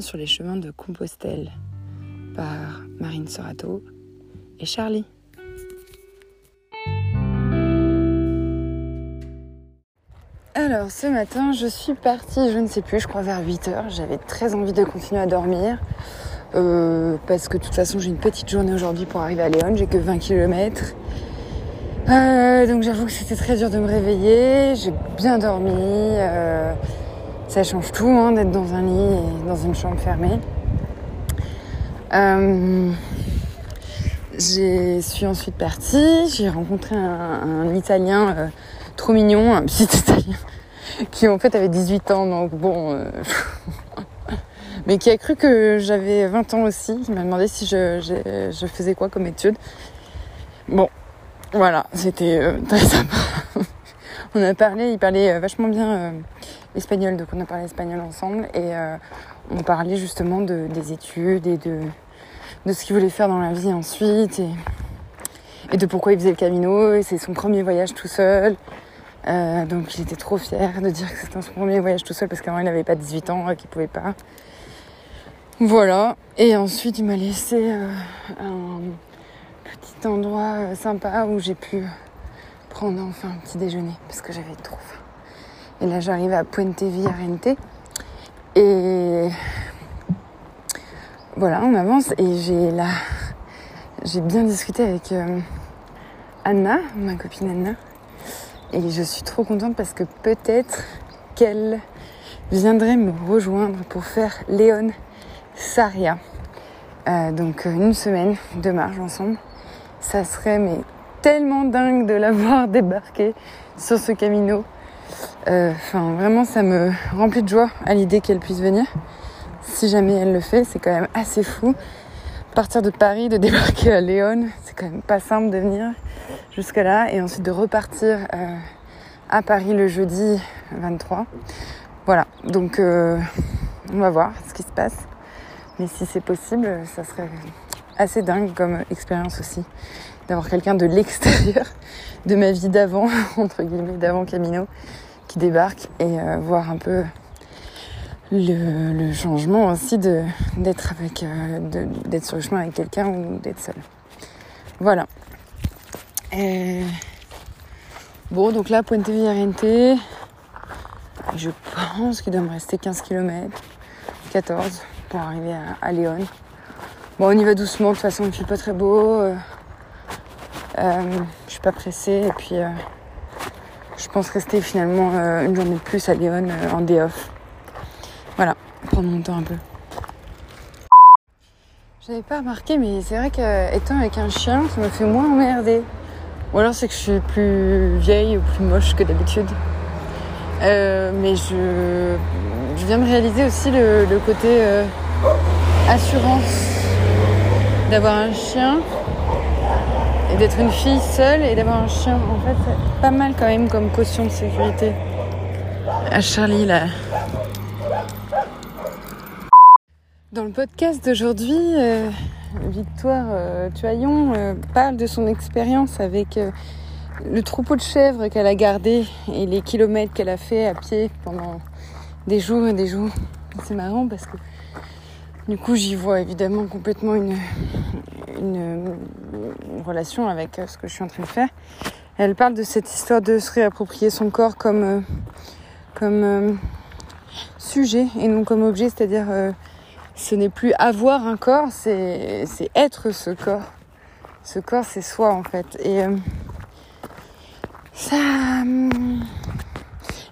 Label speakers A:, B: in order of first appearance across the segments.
A: sur les chemins de Compostelle par Marine Sorato et Charlie. Alors ce matin je suis partie, je ne sais plus, je crois vers 8h. J'avais très envie de continuer à dormir. Euh, parce que de toute façon j'ai une petite journée aujourd'hui pour arriver à Léon, j'ai que 20 km. Euh, donc j'avoue que c'était très dur de me réveiller, j'ai bien dormi. Euh, ça change tout hein, d'être dans un lit et dans une chambre fermée. Euh, je suis ensuite partie, j'ai rencontré un, Italien euh, trop mignon, un petit Italien, qui en fait avait 18 ans, donc bon... Euh, mais qui a cru que j'avais 20 ans aussi. Il m'a demandé si je, je, faisais quoi comme étude. Bon, voilà, c'était très sympa. On a parlé, il parlait vachement bien espagnol, donc on a parlé espagnol ensemble et euh, on parlait justement de, des études et de, de ce qu'il voulait faire dans la vie ensuite et, et de pourquoi il faisait le Camino. Et c'est son premier voyage tout seul. Euh, donc il était trop fier de dire que c'était son premier voyage tout seul parce qu'avant il n'avait pas 18 ans, qu'il pouvait pas. Voilà. Et ensuite il m'a laissé euh, un petit endroit sympa où j'ai pu prendre enfin un petit déjeuner parce que j'avais trop faim. Et là, j'arrive à Puente Villarente. Et voilà, on avance. Et j'ai là, j'ai bien discuté avec euh, Anna, ma copine Anna. Et je suis trop contente parce que peut-être qu'elle viendrait me rejoindre pour faire Léon Saria. Euh, donc une semaine de marche ensemble. Ça serait mais tellement dingue de l'avoir débarqué sur ce camino euh, enfin, vraiment, ça me remplit de joie à l'idée qu'elle puisse venir. Si jamais elle le fait, c'est quand même assez fou. Partir de Paris, de débarquer à Léon, c'est quand même pas simple de venir jusque là et ensuite de repartir euh, à Paris le jeudi 23. Voilà, donc euh, on va voir ce qui se passe. Mais si c'est possible, ça serait assez dingue comme expérience aussi d'avoir quelqu'un de l'extérieur de ma vie d'avant, entre guillemets, d'avant Camino, qui débarque et euh, voir un peu le, changement aussi d'être avec euh, d'être sur le chemin avec quelqu'un ou d'être seul. Voilà. Bon, donc là, Puente Villarente, je pense qu'il doit me rester 15 km, 14 pour arriver à, Léon. Bon, on y va doucement, de toute façon, il fait pas très beau. Euh, je suis pas pressée et puis euh, je pense rester finalement euh, une journée de plus à Lyon en day off. Voilà, prendre mon temps un peu. J'avais pas remarqué, mais c'est vrai qu'étant avec un chien, ça me fait moins emmerder. Ou alors c'est que je suis plus vieille ou plus moche que d'habitude. mais je, viens de réaliser aussi le côté assurance d'avoir un chien et d'être une fille seule et d'avoir un chien, en fait, c'est pas mal quand même comme caution de sécurité. À Charlie, là. Dans le podcast d'aujourd'hui, euh, Victoire euh, Tuaillon euh, parle de son expérience avec le troupeau de chèvres qu'elle a gardé et les kilomètres qu'elle a fait à pied pendant des jours et des jours. C'est marrant parce que du coup, j'y vois évidemment complètement une, relation avec euh, ce que je suis en train de faire. Elle parle de cette histoire de se réapproprier son corps comme, euh, euh, sujet et non comme objet, c'est-à-dire ce n'est plus avoir un corps, c'est être ce corps. Ce corps, c'est soi en fait. Et ça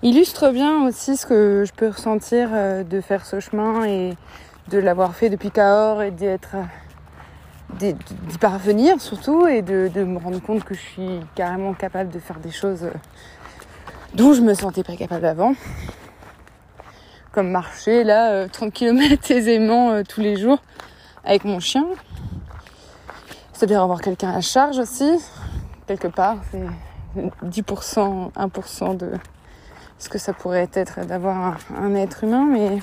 A: illustre bien aussi ce que je peux ressentir de faire ce chemin et de l'avoir fait depuis Cahors et d'y parvenir surtout et de, me rendre compte que je suis carrément capable de faire des choses dont je me sentais pas capable avant. Comme marcher là 30 euh, km aisément euh, tous les jours avec mon chien. C'est-à-dire avoir quelqu'un à charge aussi. Quelque part, c'est 10%, 1% de ce que ça pourrait être d'avoir un, être humain, mais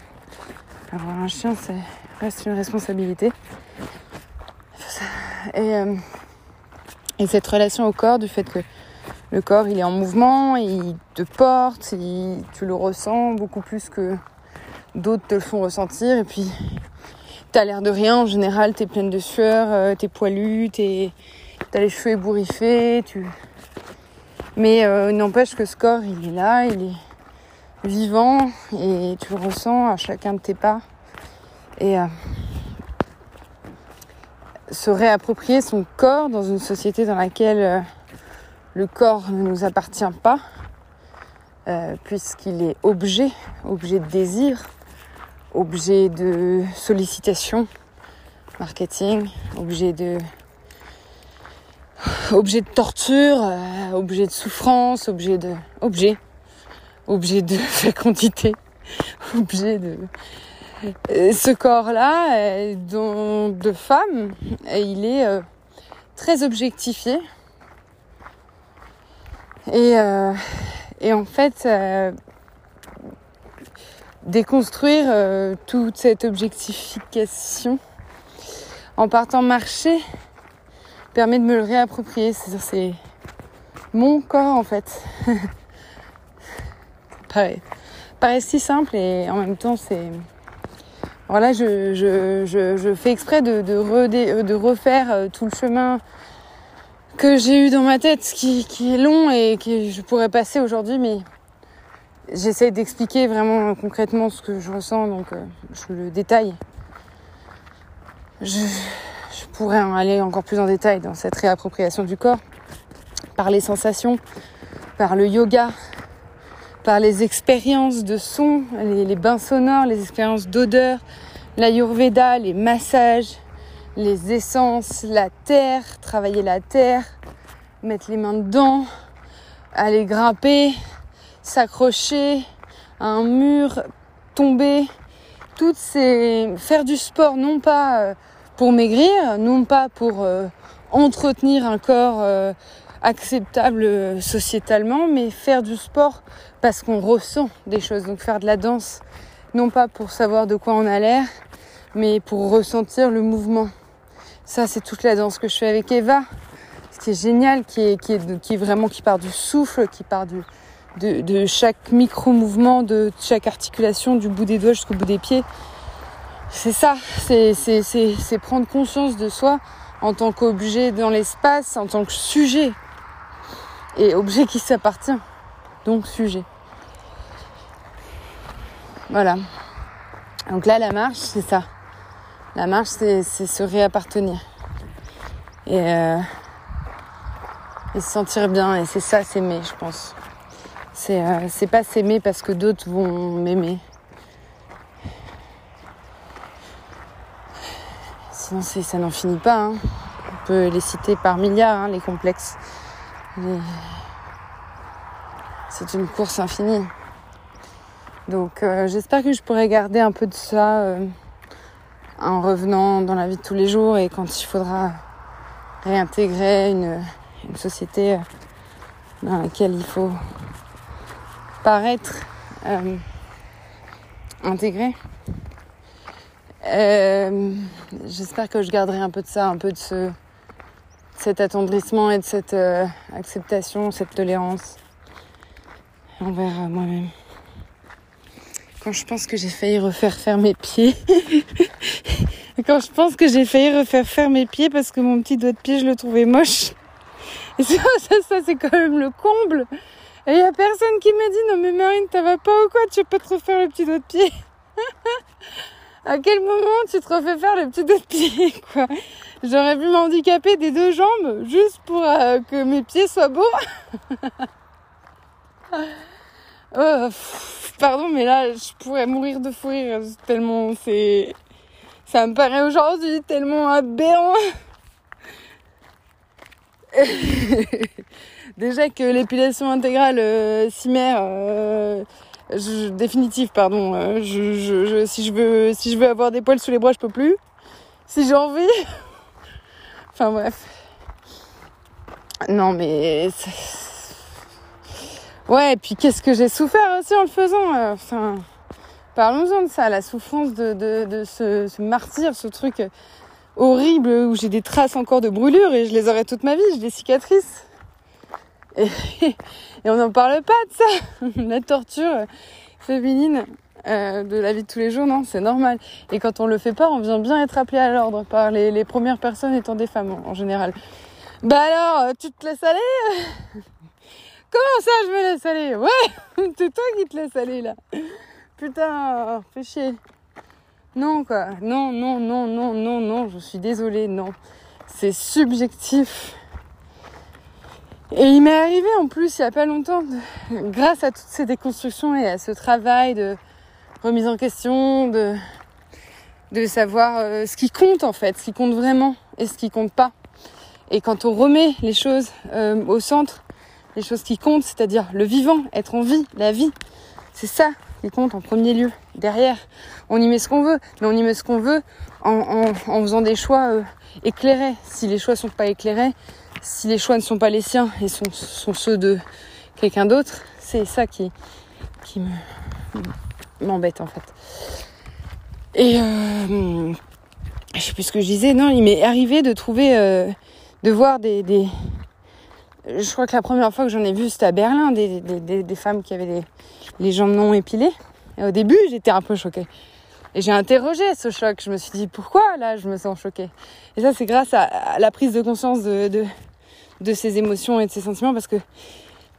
A: avoir un chien, ça reste une responsabilité. Et, euh, et, cette relation au corps, du fait que le corps il est en mouvement, il te porte, tu le ressens beaucoup plus que d'autres te le font ressentir et puis t'as l'air de rien en général, t'es pleine de sueur, euh, t'es poilu, t'as les cheveux ébouriffés, tu mais euh, n'empêche que ce corps il est là, il est vivant et tu le ressens à chacun de tes pas. Et euh, se réapproprier son corps dans une société dans laquelle euh, le corps ne nous appartient pas, euh, puisqu'il est objet, objet de désir, objet de sollicitation, marketing, objet de objet de torture, euh, objet de souffrance, objet de objet, objet de fécondité, objet de ce corps-là, euh, de femme, il est euh, très objectifié. Et, euh, et en fait, déconstruire toute cette objectification en partant marcher permet de me le réapproprier. C'est-à-dire, c'est mon corps en fait. pareil. Paraît si simple et en même temps, c'est alors là, je, je, je, fais exprès de, de, redé, de refaire euh, tout le chemin que j'ai eu dans ma tête, qui, qui est long et que je pourrais passer aujourd'hui, mais j'essaie d'expliquer vraiment concrètement ce que je ressens, donc euh, je le détaille. Je, je pourrais aller encore plus en détail dans cette réappropriation du corps, par les sensations, par le yoga, par les expériences de son, les, bains sonores, les expériences d'odeur, l'ayurveda, les massages, les essences, la terre, travailler la terre, mettre les mains dedans, aller grimper, s'accrocher à un mur, tomber, toutes ces faire du sport non pas euh, pour maigrir, non pas pour euh, entretenir un corps euh, acceptable sociétalement, mais faire du sport parce qu'on ressent des choses. Donc faire de la danse, non pas pour savoir de quoi on a l'air, mais pour ressentir le mouvement. Ça, c'est toute la danse que je fais avec Eva. Ce qui est génial, qui est, qui qui vraiment, qui part du souffle, qui part de, de chaque micro-mouvement, de chaque articulation, du bout des doigts jusqu'au bout des pieds. C'est ça, c'est prendre conscience de soi en tant qu'objet dans l'espace, en tant que sujet. Et objet qui s'appartient donc sujet. Voilà. Donc là, la marche, c'est ça. La marche, c'est se réappartenir. Et, euh, et, se sentir bien. Et c'est ça, s'aimer, je pense. C'est euh, pas s'aimer parce que d'autres vont m'aimer. Sinon, ça n'en finit pas. Hein. On peut les citer par milliards, hein, les complexes. C'est une course infinie. Donc euh, j'espère que je pourrai garder un peu de ça euh, en revenant dans la vie de tous les jours et quand il faudra réintégrer une, société euh, dans laquelle il faut paraître intégré. j'espère que je garderai un peu de ça, un peu de ce, cet attendrissement et de cette acceptation, cette tolérance envers moi-même. Quand je pense que j'ai failli refaire faire mes pieds. quand je pense que j'ai failli refaire faire mes pieds parce que mon petit doigt de pied, je le trouvais moche. Et ça, c'est quand même le comble. Et il y a personne qui m'a dit non mais Marine, ça va pas ou quoi? Tu veux pas te refaire le petit doigt de pied? À quel moment tu te refais faire le petit doigt de pied J'aurais pu m'handicaper des deux jambes juste pour euh, que mes pieds soient beaux. Oh, pardon, mais là, je pourrais mourir de fou rire tellement c'est, ça me paraît aujourd'hui tellement aberrant. Déjà que l'épilation intégrale euh, euh définitive, pardon. Euh, si je veux, si je veux avoir des poils sous les bras, je peux plus. Si j'ai envie. enfin bref. Non mais Ouais, et puis qu'est-ce que j'ai souffert aussi en le faisant. Euh, enfin, parlons-en de ça, la souffrance de, ce, martyr, ce truc horrible où j'ai des traces encore de brûlure et je les aurai toute ma vie, j'ai des cicatrices. Et, et on n'en parle pas de ça, la torture féminine. Euh, de la vie de tous les jours, non, c'est normal. Et quand on le fait pas, on vient bien être appelé à l'ordre par les, premières personnes étant des femmes en, général. Bah alors, euh, tu te laisses aller Comment ça, je me laisse aller Ouais, c'est toi qui te laisse aller là. Putain, fais chier. Non quoi, non, non, non, non, non, non, je suis désolée, non. C'est subjectif. Et il m'est arrivé en plus il y a pas longtemps, grâce à toutes ces déconstructions et à ce travail de remise en question, de, de savoir euh, ce qui compte en fait, ce qui compte vraiment et ce qui compte pas. Et quand on remet les choses euh, au centre, les choses qui comptent, c'est-à-dire le vivant, être en vie, la vie, c'est ça qui compte en premier lieu. Derrière, on y met ce qu'on veut, mais on y met ce qu'on veut en, en, en, faisant des choix euh, éclairés. Si les choix sont pas éclairés, si les choix ne sont pas les siens et sont, sont ceux de quelqu'un d'autre, c'est ça qui, qui me m'embête en fait. Et euh, je sais plus ce que je disais, non, il m'est arrivé de trouver, euh, de voir des, des, Je crois que la première fois que j'en ai vu, c'était à Berlin, des, des, des, femmes qui avaient les, les jambes non épilées. Et au début, j'étais un peu choquée. Et j'ai interrogé ce choc. Je me suis dit, pourquoi là, je me sens choquée? Et ça, c'est grâce à, la prise de conscience de, de, de ces émotions et de ces sentiments, parce que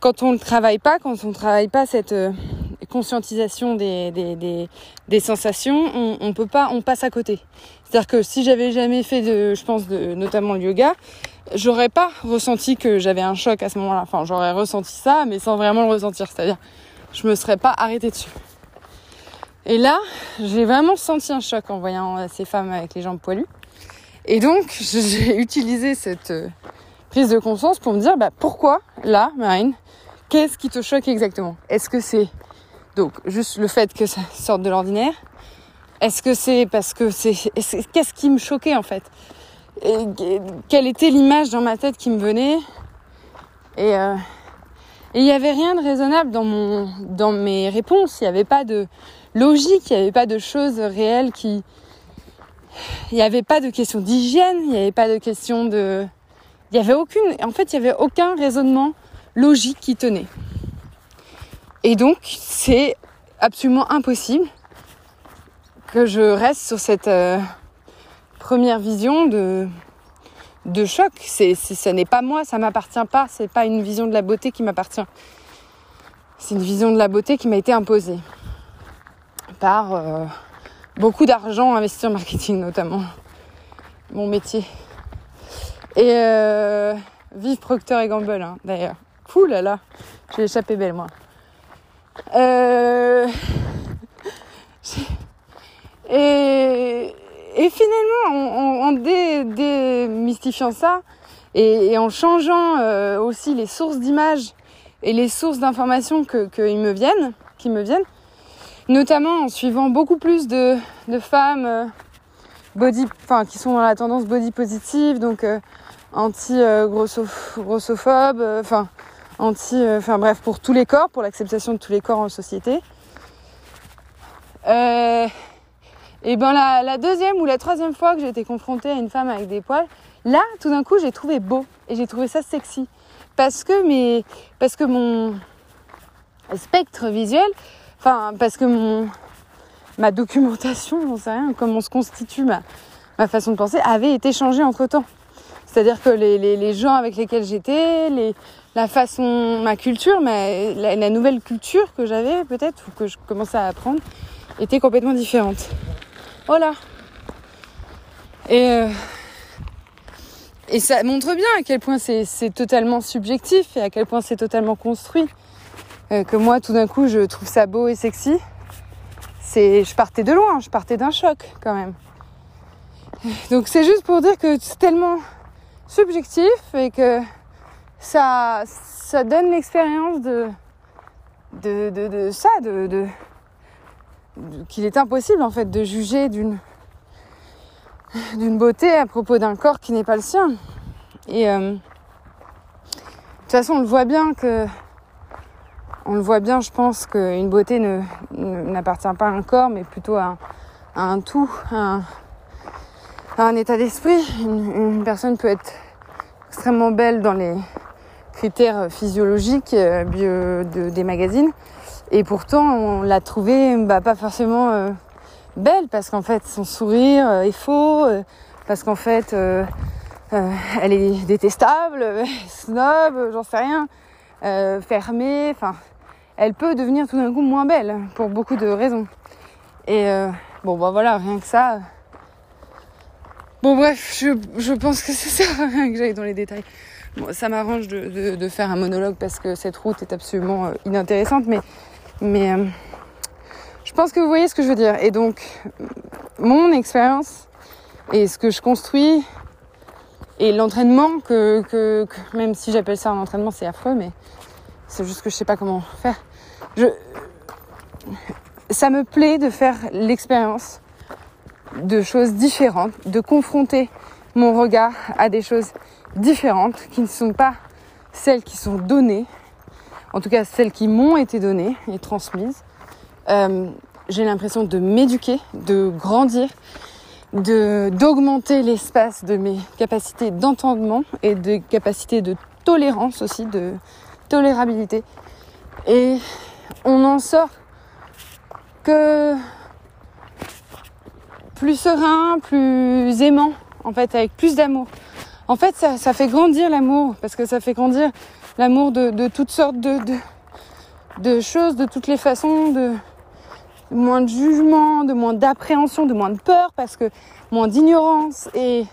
A: quand on ne travaille pas, quand on ne travaille pas cette euh, conscientisation des, des, sensations, on, on, peut pas, on passe à côté. C'est-à-dire que si j'avais jamais fait de, je pense, de, notamment le yoga, j'aurais pas ressenti que j'avais un choc à ce moment-là. Enfin, j'aurais ressenti ça, mais sans vraiment le ressentir. C'est-à-dire, je me serais pas arrêtée dessus. Et là, j'ai vraiment senti un choc en voyant euh, ces femmes avec les jambes poilues. Et donc, j'ai utilisé cette euh, prise de conscience pour me dire, bah, pourquoi là, Marine, qu'est-ce qui te choque exactement? Est-ce que c'est donc juste le fait que ça sorte de l'ordinaire? Est-ce que c'est parce que c'est qu'est-ce qui me choquait en fait? Et, quelle était l'image dans ma tête qui me venait? Et euh, il n'y avait rien de raisonnable dans mon dans mes réponses. Il n'y avait pas de logique, il n'y avait pas de choses réelles qui il n'y avait pas de question d'hygiène, il n'y avait pas de question de il y avait aucune en fait, il n'y avait aucun raisonnement logique qui tenait. Et donc, c'est absolument impossible que je reste sur cette euh, première vision de, choc. C'est, ce n'est pas moi, ça m'appartient pas. C'est pas une vision de la beauté qui m'appartient. C'est une vision de la beauté qui m'a été imposée par euh, beaucoup d'argent investi en marketing notamment, mon métier. Et euh, vive Procter et Gamble hein, d'ailleurs. Cool là là, j'ai échappé belle moi. Euh... Et, et finalement, en, en dé, démystifiant ça et, en changeant euh, aussi les sources d'images et les sources d'informations que me viennent, qui me viennent, notamment en suivant beaucoup plus de, de femmes euh, body, enfin qui sont dans la tendance body positive, donc euh, anti euh, grossophobes, enfin anti, euh, enfin bref, pour tous les corps, pour l'acceptation de tous les corps en société. Euh, et ben la, deuxième ou la troisième fois que j'ai été confrontée à une femme avec des poils, là, tout d'un coup, j'ai trouvé beau et j'ai trouvé ça sexy parce que parce que mon spectre visuel, enfin parce que mon ma documentation, j'en sais rien, comment se constitue ma, ma façon de penser, avait été changée entre temps. C'est-à-dire que les, les, gens avec lesquels j'étais, les, la façon, ma culture, ma, la, nouvelle culture que j'avais peut-être, ou que je commençais à apprendre, était complètement différente. Voilà. Et, euh, et ça montre bien à quel point c'est totalement subjectif et à quel point c'est totalement construit. Euh, que moi, tout d'un coup, je trouve ça beau et sexy. Je partais de loin, je partais d'un choc quand même. Donc c'est juste pour dire que c'est tellement subjectif et que ça, ça donne l'expérience de, de, de, ça, de, de, qu'il est impossible en fait de juger d'une d'une beauté à propos d'un corps qui n'est pas le sien. Et euh, de toute façon, on le voit bien que on le voit bien, je pense qu'une beauté ne n'appartient pas à un corps, mais plutôt à un, tout, à un, un état d'esprit. Une, personne peut être extrêmement belle dans les critères physiologiques euh, des magazines Et pourtant, on l'a trouvée bah, pas forcément euh, belle parce qu'en fait, son sourire euh, est faux, parce qu'en fait, elle est détestable, snob, j'en sais rien, fermée. Enfin, elle peut devenir tout d'un coup moins belle pour beaucoup de raisons. Et bon, bah voilà, rien que ça. Bon, bref, je, je pense que ça sert à rien que j'aille dans les détails. Bon, ça m'arrange de, de, faire un monologue parce que cette route est absolument inintéressante, mais mais euh, je pense que vous voyez ce que je veux dire. Et donc, mon expérience et ce que je construis et l'entraînement que, que, même si j'appelle ça un entraînement, c'est affreux, mais c'est juste que je sais pas comment faire. Je, ça me plaît de faire l'expérience de choses différentes, de confronter mon regard à des choses différentes qui ne sont pas celles qui sont données en tout cas celles qui m'ont été données et transmises. Euh, j'ai l'impression de m'éduquer, de grandir, de d'augmenter l'espace de mes capacités d'entendement et de capacités de tolérance aussi, de tolérabilité. Et on n'en sort que plus serein, plus aimant, en fait, avec plus d'amour. En fait, ça, fait grandir l'amour, parce que ça fait grandir l'amour de, toutes sortes de, choses, de toutes les façons, de, moins de jugement, de moins d'appréhension, de moins de peur, parce que moins d'ignorance. Et,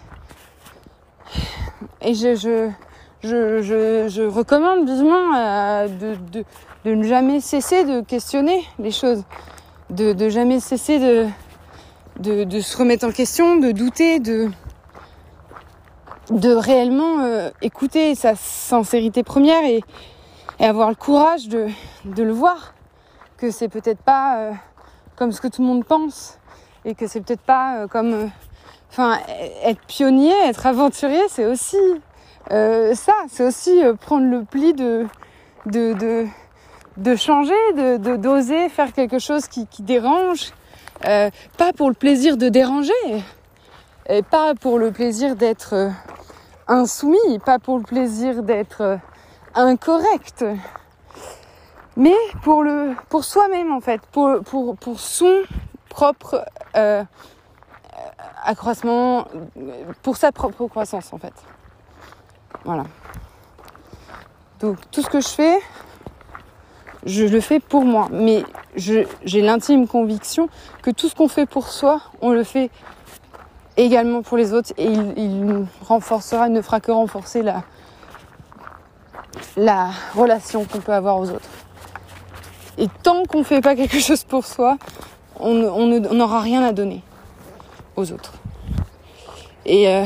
A: et je, je, je, je, recommande vivement euh, de, de, de, ne jamais cesser de questionner les choses, de, de jamais cesser de, de, se remettre en question, de douter, de, de réellement euh, écouter sa sincérité première et, avoir le courage de, de, le voir. Que c'est peut-être pas euh, comme ce que tout le monde pense et que c'est peut-être pas euh, comme enfin être pionnier être aventurier c'est aussi ça. C'est aussi prendre le pli de de, de, changer de d'oser faire quelque chose qui dérange pas pour le plaisir de déranger pas pour le plaisir d'être insoumis, pas pour le plaisir d'être euh, incorrect, mais pour le pour soi-même en fait, pour pour son propre euh, accroissement, pour sa propre croissance en fait. Voilà. Donc tout ce que je fais, je le fais pour moi, mais j'ai l'intime conviction que tout ce qu'on fait pour soi, on le fait également pour les autres et il, renforcera, ne fera que renforcer la, la relation qu'on peut avoir aux autres. Et tant qu'on ne fait pas quelque chose pour soi, on n'aura rien à donner aux autres. Et euh,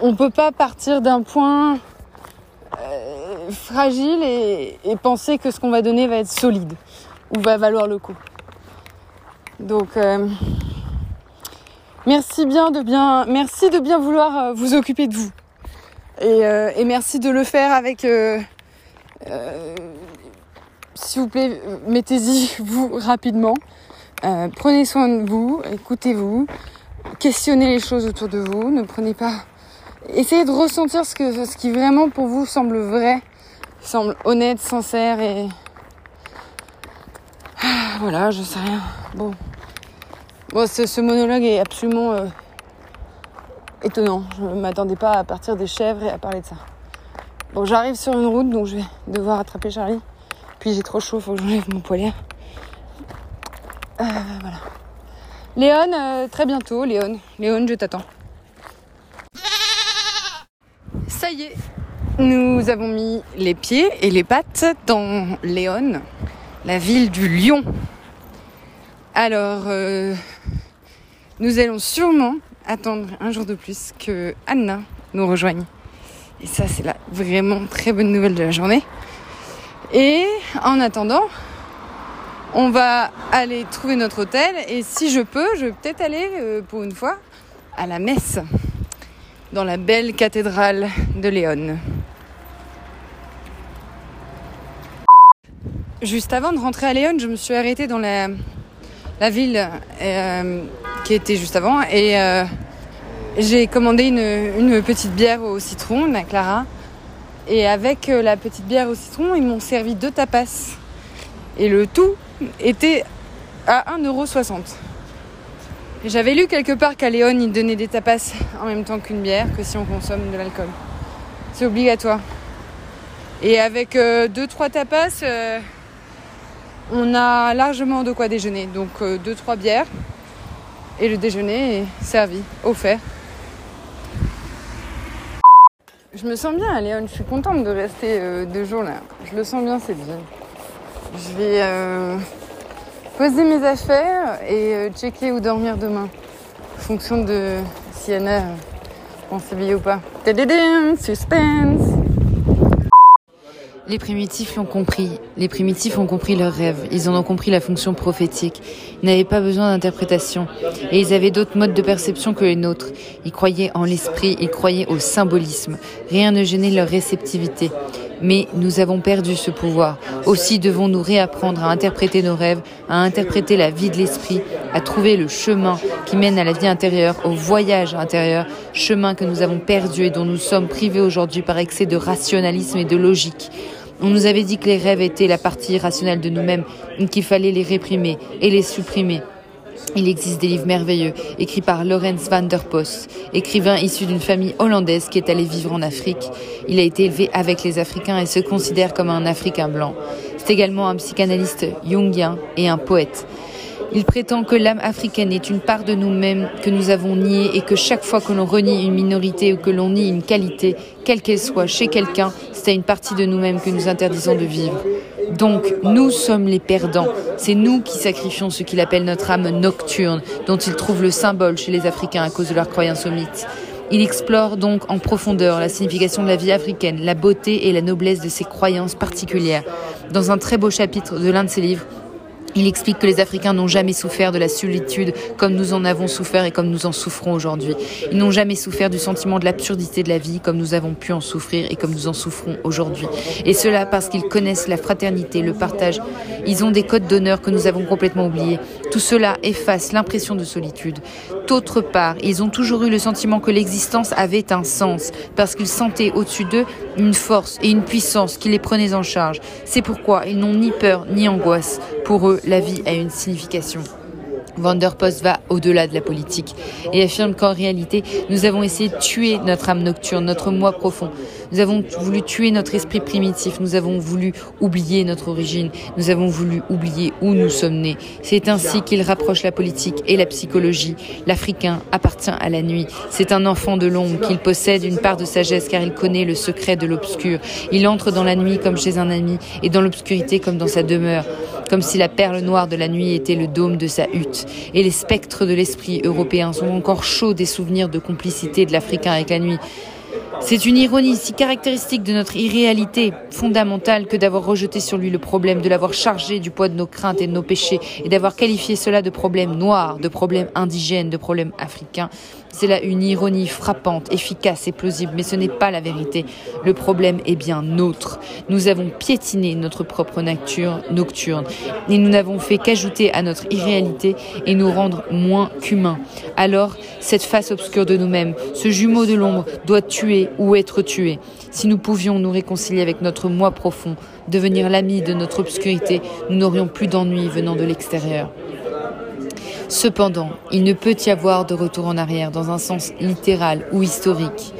A: on ne peut pas partir d'un point euh, fragile et, et penser que ce qu'on va donner va être solide ou va valoir le coup. Donc euh, merci bien de bien merci de bien vouloir euh, vous occuper de vous. Et, euh, et merci de le faire avec s'il vous plaît, mettez-y vous rapidement. prenez soin de vous, écoutez-vous, questionnez les choses autour de vous, ne prenez pas. Essayez de ressentir ce, que, ce qui vraiment pour vous semble vrai, semble honnête, sincère et. Ah, voilà, je sais rien. Bon. Bon, ce, monologue est absolument euh, étonnant. Je ne m'attendais pas à partir des chèvres et à parler de ça. Bon, j'arrive sur une route, donc je vais devoir attraper Charlie. Puis j'ai trop chaud, faut que j'enlève mon poilier. Euh, voilà. Léon, euh, très bientôt, Léon. Léon, je t'attends. Ça y est, nous avons mis les pieds et les pattes dans Léon, la ville du lion. Alors, euh, nous allons sûrement attendre un jour de plus que Anna nous rejoigne. Et ça, c'est la vraiment très bonne nouvelle de la journée. Et en attendant, on va aller trouver notre hôtel. Et si je peux, je vais peut-être aller euh, pour une fois à la messe dans la belle cathédrale de Léon. Juste avant de rentrer à Léon, je me suis arrêtée dans la ville euh, qui était juste avant. Et euh, j'ai commandé une, petite bière au citron, la Clara. Et avec euh, la petite bière au citron, ils m'ont servi deux tapas. Et le tout était à 1,60€. J'avais lu quelque part qu'à Léon, ils donnaient des tapas en même temps qu'une bière, que si on consomme de l'alcool. C'est obligatoire. Et avec 2-3 euh, tapas, on a largement de quoi déjeuner. Donc 2-3 bières. Et le déjeuner est servi, offert. Je me sens bien Léon, je suis contente de rester euh, deux jours là. Je le sens bien cette ville. Je vais euh, poser mes affaires et euh, checker où dormir demain. En fonction de si Anna on s'habille ou pas. Suspense
B: les primitifs l'ont compris. Les primitifs ont compris leurs rêves. Ils en ont compris la fonction prophétique. Ils n'avaient pas besoin d'interprétation. Et ils avaient d'autres modes de perception que les nôtres. Ils croyaient en l'esprit, ils croyaient au symbolisme. Rien ne gênait leur réceptivité. Mais nous avons perdu ce pouvoir. Aussi devons-nous réapprendre à interpréter nos rêves, à interpréter la vie de l'esprit, à trouver le chemin qui mène à la vie intérieure, au voyage intérieur, chemin que nous avons perdu et dont nous sommes privés aujourd'hui par excès de rationalisme et de logique. On nous avait dit que les rêves étaient la partie irrationnelle de nous-mêmes, qu'il fallait les réprimer et les supprimer. Il existe des livres merveilleux, écrits par Lorenz van der Post, écrivain issu d'une famille hollandaise qui est allé vivre en Afrique. Il a été élevé avec les Africains et se considère comme un Africain blanc. C'est également un psychanalyste jungien et un poète. Il prétend que l'âme africaine est une part de nous-mêmes que nous avons niée et que chaque fois que l'on renie une minorité ou que l'on nie une qualité, quelle qu'elle soit, chez quelqu'un, c'est une partie de nous-mêmes que nous interdisons de vivre. Donc, nous sommes les perdants. C'est nous qui sacrifions ce qu'il appelle notre âme nocturne, dont il trouve le symbole chez les Africains à cause de leur croyance au mythe. Il explore donc en profondeur la signification de la vie africaine, la beauté et la noblesse de ses croyances particulières. Dans un très beau chapitre de l'un de ses livres, il explique que les Africains n'ont jamais souffert de la solitude comme nous en avons souffert et comme nous en souffrons aujourd'hui. Ils n'ont jamais souffert du sentiment de l'absurdité de la vie comme nous avons pu en souffrir et comme nous en souffrons aujourd'hui. Et cela parce qu'ils connaissent la fraternité, le partage. Ils ont des codes d'honneur que nous avons complètement oubliés. Tout cela efface l'impression de solitude. D'autre part, ils ont toujours eu le sentiment que l'existence avait un sens parce qu'ils sentaient au-dessus d'eux une force et une puissance qui les prenait en charge. C'est pourquoi ils n'ont ni peur ni angoisse. Pour eux, la vie a une signification. Vanderpost va au-delà de la politique et affirme qu'en réalité, nous avons essayé de tuer notre âme nocturne, notre moi profond. Nous avons voulu tuer notre esprit primitif, nous avons voulu oublier notre origine, nous avons voulu oublier où nous sommes nés. C'est ainsi qu'il rapproche la politique et la psychologie. L'Africain appartient à la nuit. C'est un enfant de l'ombre qu'il possède une part de sagesse car il connaît le secret de l'obscur. Il entre dans la nuit comme chez un ami et dans l'obscurité comme dans sa demeure, comme si la perle noire de la nuit était le dôme de sa hutte. Et les spectres de l'esprit européen sont encore chauds des souvenirs de complicité de l'Africain avec la nuit. C'est une ironie si caractéristique de notre irréalité fondamentale que d'avoir rejeté sur lui le problème, de l'avoir chargé du poids de nos craintes et de nos péchés, et d'avoir qualifié cela de problème noir, de problème indigène, de problème africain. C'est là une ironie frappante, efficace et plausible, mais ce n'est pas la vérité. Le problème est bien nôtre. Nous avons piétiné notre propre nature nocturne, et nous n'avons fait qu'ajouter à notre irréalité et nous rendre moins qu'humains. Alors, cette face obscure de nous-mêmes, ce jumeau de l'ombre, doit tuer ou être tué. Si nous pouvions nous réconcilier avec notre moi profond, devenir l'ami de notre obscurité, nous n'aurions plus d'ennui venant de l'extérieur. Cependant, il ne peut y avoir de retour en arrière dans un sens littéral ou historique.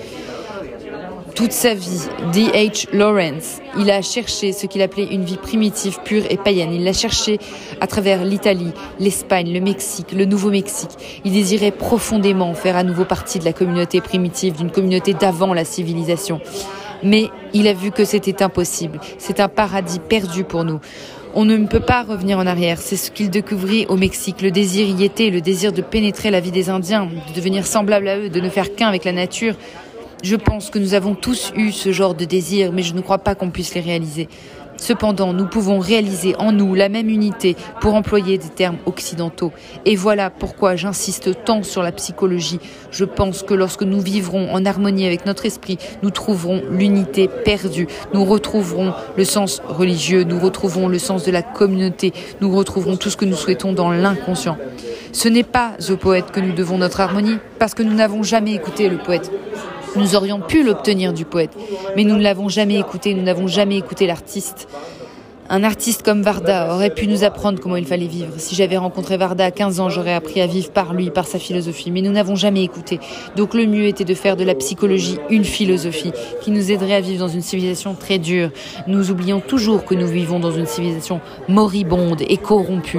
B: Toute sa vie, D.H. Lawrence, il a cherché ce qu'il appelait une vie primitive, pure et païenne. Il l'a cherché à travers l'Italie, l'Espagne, le Mexique, le Nouveau-Mexique. Il désirait profondément faire à nouveau partie de la communauté primitive, d'une communauté d'avant la civilisation. Mais il a vu que c'était impossible. C'est un paradis perdu pour nous. On ne peut pas revenir en arrière. C'est ce qu'il découvrit au Mexique. Le désir y était, le désir de pénétrer la vie des Indiens, de devenir semblable à eux, de ne faire qu'un avec la nature. Je pense que nous avons tous eu ce genre de désir, mais je ne crois pas qu'on puisse les réaliser. Cependant, nous pouvons réaliser en nous la même unité pour employer des termes occidentaux. Et voilà pourquoi j'insiste tant sur la psychologie. Je pense que lorsque nous vivrons en harmonie avec notre esprit, nous trouverons l'unité perdue. Nous retrouverons le sens religieux, nous retrouverons le sens de la communauté, nous retrouverons tout ce que nous souhaitons dans l'inconscient. Ce n'est pas au poète que nous devons notre harmonie, parce que nous n'avons jamais écouté le poète. Nous aurions pu l'obtenir du poète, mais nous ne l'avons jamais écouté, nous n'avons jamais écouté l'artiste. Un artiste comme Varda aurait pu nous apprendre comment il fallait vivre. Si j'avais rencontré Varda à 15 ans, j'aurais appris à vivre par lui, par sa philosophie. Mais nous n'avons jamais écouté. Donc le mieux était de faire de la psychologie une philosophie qui nous aiderait à vivre dans une civilisation très dure. Nous oublions toujours que nous vivons dans une civilisation moribonde et corrompue.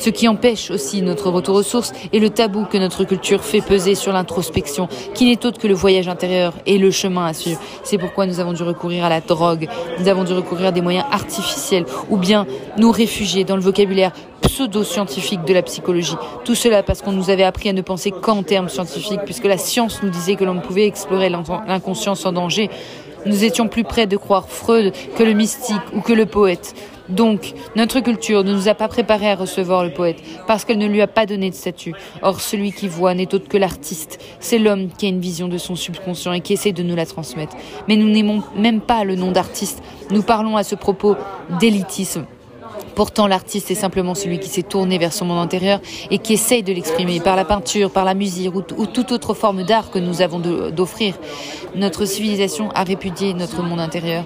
B: Ce qui empêche aussi notre retour aux sources est le tabou que notre culture fait peser sur l'introspection, qui n'est autre que le voyage intérieur et le chemin à suivre. C'est pourquoi nous avons dû recourir à la drogue, nous avons dû recourir à des moyens artificiels, ou bien nous réfugier dans le vocabulaire pseudo-scientifique de la psychologie. Tout cela parce qu'on nous avait appris à ne penser qu'en termes scientifiques, puisque la science nous disait que l'on pouvait explorer l'inconscient sans danger. Nous étions plus près de croire Freud que le mystique ou que le poète. Donc, notre culture ne nous a pas préparés à recevoir le poète, parce qu'elle ne lui a pas donné de statut. Or, celui qui voit n'est autre que l'artiste. C'est l'homme qui a une vision de son subconscient et qui essaie de nous la transmettre. Mais nous n'aimons même pas le nom d'artiste. Nous parlons à ce propos d'élitisme. Pourtant, l'artiste est simplement celui qui s'est tourné vers son monde intérieur et qui essaye de l'exprimer par la peinture, par la musique ou, ou toute autre forme d'art que nous avons d'offrir. Notre civilisation a répudié notre monde intérieur.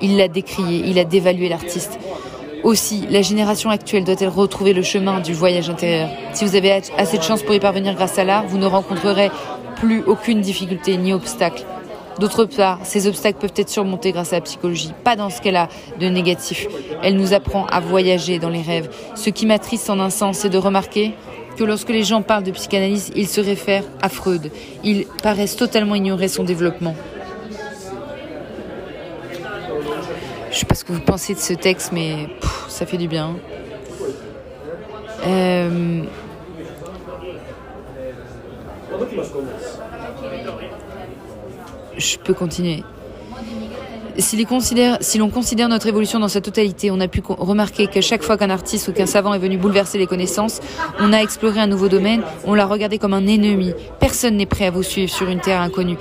B: Il l'a décrié, il a dévalué l'artiste. Aussi, la génération actuelle doit-elle retrouver le chemin du voyage intérieur? Si vous avez assez de chance pour y parvenir grâce à l'art, vous ne rencontrerez plus aucune difficulté ni obstacle. D'autre part, ces obstacles peuvent être surmontés grâce à la psychologie. Pas dans ce qu'elle a de négatif. Elle nous apprend à voyager dans les rêves. Ce qui m'attriste en un sens, c'est de remarquer que lorsque les gens parlent de psychanalyse, ils se réfèrent à Freud. Ils paraissent totalement ignorer son développement. Je sais pas ce que vous pensez de ce texte, mais ça fait du bien. Euh, je peux continuer. Si, l'on considère, considère notre évolution dans sa totalité, on a pu remarquer qu'à chaque fois qu'un artiste ou qu'un savant est venu bouleverser les connaissances, on a exploré un nouveau domaine, on l'a regardé comme un ennemi. Personne n'est prêt à vous suivre sur une terre inconnue.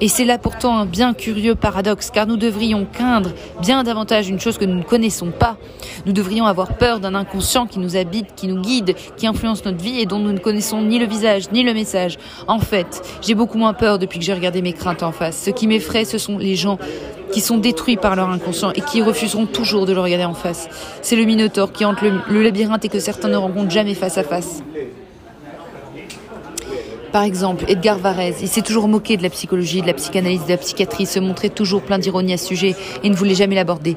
B: Et c'est là pourtant un bien curieux paradoxe, car nous devrions craindre bien davantage une chose que nous ne connaissons pas. Nous devrions avoir peur d'un inconscient qui nous habite, qui nous guide, qui influence notre vie et dont nous ne connaissons ni le visage, ni le message. En fait, j'ai beaucoup moins peur depuis que j'ai regardé mes craintes en face. Ce qui m'effraie, ce sont les gens qui sont détruits par leur inconscient et qui refuseront toujours de le regarder en face. C'est le Minotaure qui hante le, le labyrinthe et que certains ne rencontrent jamais face à face. Par exemple, Edgar Varese, il s'est toujours moqué de la psychologie, de la psychanalyse, de la psychiatrie, se montrait toujours plein d'ironie à ce sujet et ne voulait jamais l'aborder.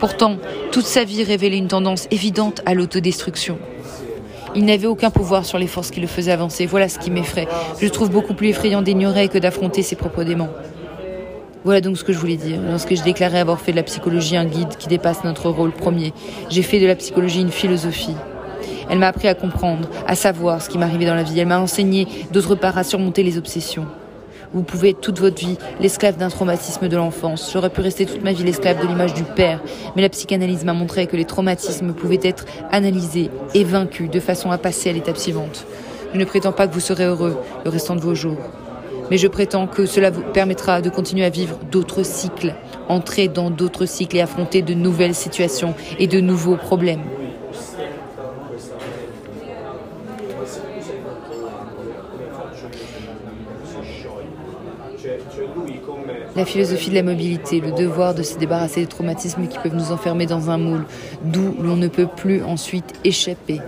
B: Pourtant, toute sa vie révélait une tendance évidente à l'autodestruction. Il n'avait aucun pouvoir sur les forces qui le faisaient avancer. Voilà ce qui m'effraie. Je trouve beaucoup plus effrayant d'ignorer que d'affronter ses propres démons. Voilà donc ce que je voulais dire. Lorsque je déclarais avoir fait de la psychologie un guide qui dépasse notre rôle premier, j'ai fait de la psychologie une philosophie. Elle m'a appris à comprendre, à savoir ce qui m'arrivait dans la vie. Elle m'a enseigné, d'autre part, à surmonter les obsessions. Vous pouvez être toute votre vie l'esclave d'un traumatisme de l'enfance. J'aurais pu rester toute ma vie l'esclave de l'image du père. Mais la psychanalyse m'a montré que les traumatismes pouvaient être analysés et vaincus de façon à passer à l'étape suivante. Je ne prétends pas que vous serez heureux le restant de vos jours. Mais je prétends que cela vous permettra de continuer à vivre d'autres cycles, entrer dans d'autres cycles et affronter de nouvelles situations et de nouveaux problèmes. La philosophie de la mobilité, le devoir de se débarrasser des traumatismes qui peuvent nous enfermer dans un moule, d'où l'on ne peut plus ensuite échapper.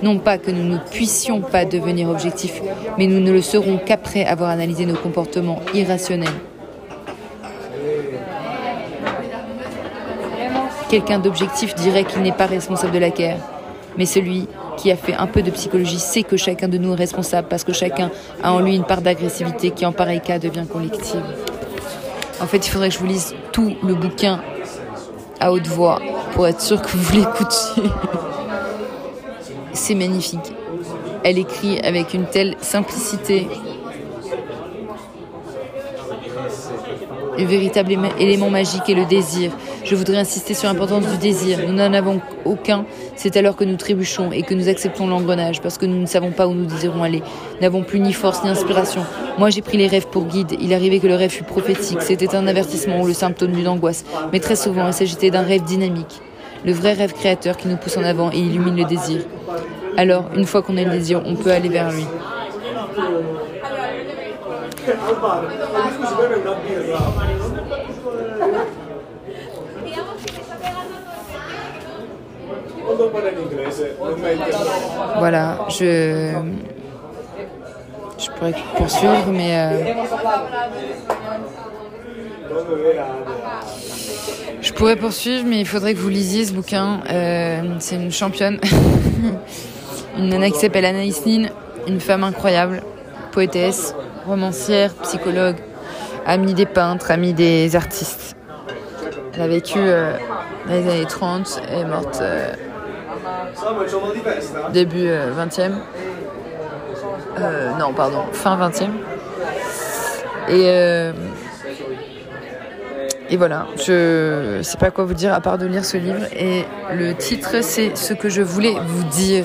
B: Non pas que nous ne puissions pas devenir objectifs, mais nous ne le serons qu'après avoir analysé nos comportements irrationnels. Quelqu'un d'objectif dirait qu'il n'est pas responsable de la guerre, mais celui qui a fait un peu de psychologie sait que chacun de nous est responsable parce que chacun a en lui une part d'agressivité qui en pareil cas devient collective. En fait, il faudrait que je vous lise tout le bouquin à haute voix pour être sûr que vous l'écoutiez. C'est magnifique. Elle écrit avec une telle simplicité. Le véritable élément magique est le désir. Je voudrais insister sur l'importance du désir. Nous n'en avons aucun. C'est alors que nous trébuchons et que nous acceptons l'engrenage parce que nous ne savons pas où nous désirons aller. Nous n'avons plus ni force ni inspiration. Moi, j'ai pris les rêves pour guide. Il arrivait que le rêve fût prophétique. C'était un avertissement ou le symptôme d'une angoisse. Mais très souvent, il s'agissait d'un rêve dynamique. Le vrai rêve créateur qui nous pousse en avant et illumine le désir. Alors, une fois qu'on a le désir, on peut aller vers lui. Voilà, je je pourrais poursuivre, mais euh, je pourrais poursuivre, mais il faudrait que vous lisiez ce bouquin. Euh, c'est une championne, une nana qui s'appelle Anaïs Nin, une femme incroyable, poétesse, romancière, psychologue, amie des peintres, amie des artistes. Elle a vécu euh, dans les années 30, elle est morte début 20e. non, pardon, fin 20e. Et, et voilà, je sais pas quoi vous dire à part de lire ce livre. Et le titre, c'est Ce que je voulais vous dire.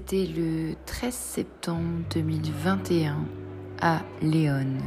B: C'était le 13 septembre 2021 à Léon.